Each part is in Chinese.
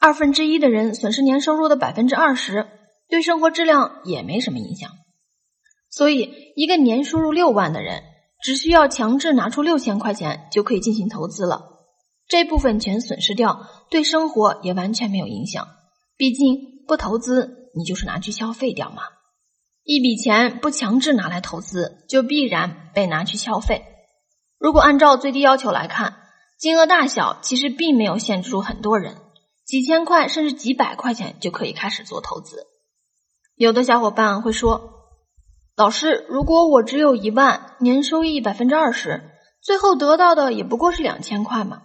二分之一的人损失年收入的百分之二十，对生活质量也没什么影响。所以，一个年收入六万的人，只需要强制拿出六千块钱就可以进行投资了。这部分钱损失掉，对生活也完全没有影响。毕竟不投资，你就是拿去消费掉嘛。一笔钱不强制拿来投资，就必然被拿去消费。如果按照最低要求来看，金额大小其实并没有限制住很多人，几千块甚至几百块钱就可以开始做投资。有的小伙伴会说。老师，如果我只有一万，年收益百分之二十，最后得到的也不过是两千块嘛。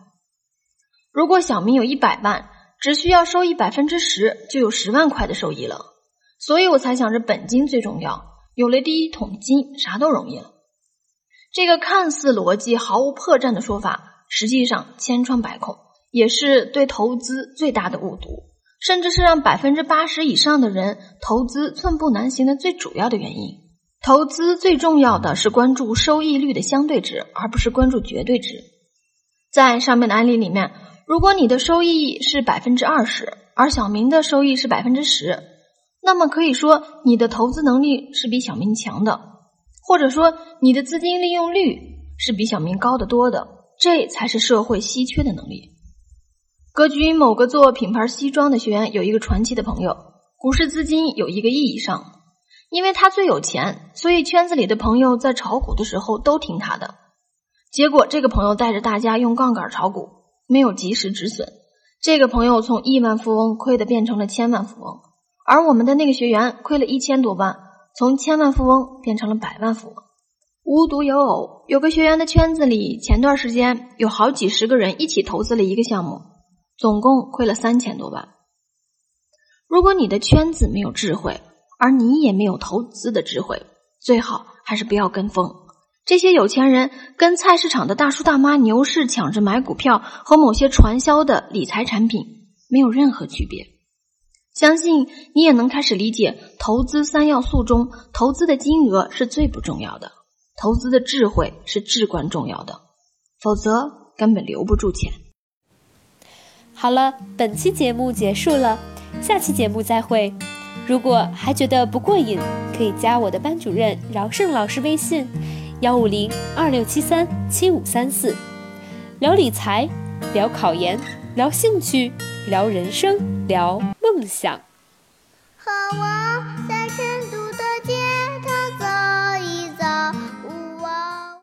如果小明有一百万，只需要收益百分之十，就有十万块的收益了。所以我才想着本金最重要，有了第一桶金，啥都容易了。这个看似逻辑毫无破绽的说法，实际上千疮百孔，也是对投资最大的误读，甚至是让百分之八十以上的人投资寸步难行的最主要的原因。投资最重要的是关注收益率的相对值，而不是关注绝对值。在上面的案例里面，如果你的收益是百分之二十，而小明的收益是百分之十，那么可以说你的投资能力是比小明强的，或者说你的资金利用率是比小明高得多的。这才是社会稀缺的能力。格局某个做品牌西装的学员有一个传奇的朋友，股市资金有一个亿以上。因为他最有钱，所以圈子里的朋友在炒股的时候都听他的。结果这个朋友带着大家用杠杆炒股，没有及时止损，这个朋友从亿万富翁亏的变成了千万富翁。而我们的那个学员亏了一千多万，从千万富翁变成了百万富翁。无独有偶，有个学员的圈子里，前段时间有好几十个人一起投资了一个项目，总共亏了三千多万。如果你的圈子没有智慧，而你也没有投资的智慧，最好还是不要跟风。这些有钱人跟菜市场的大叔大妈牛市抢着买股票和某些传销的理财产品没有任何区别。相信你也能开始理解，投资三要素中，投资的金额是最不重要的，投资的智慧是至关重要的，否则根本留不住钱。好了，本期节目结束了，下期节目再会。如果还觉得不过瘾，可以加我的班主任饶胜老师微信：幺五零二六七三七五三四，聊理财，聊考研，聊兴趣，聊人生，聊梦想。好啊。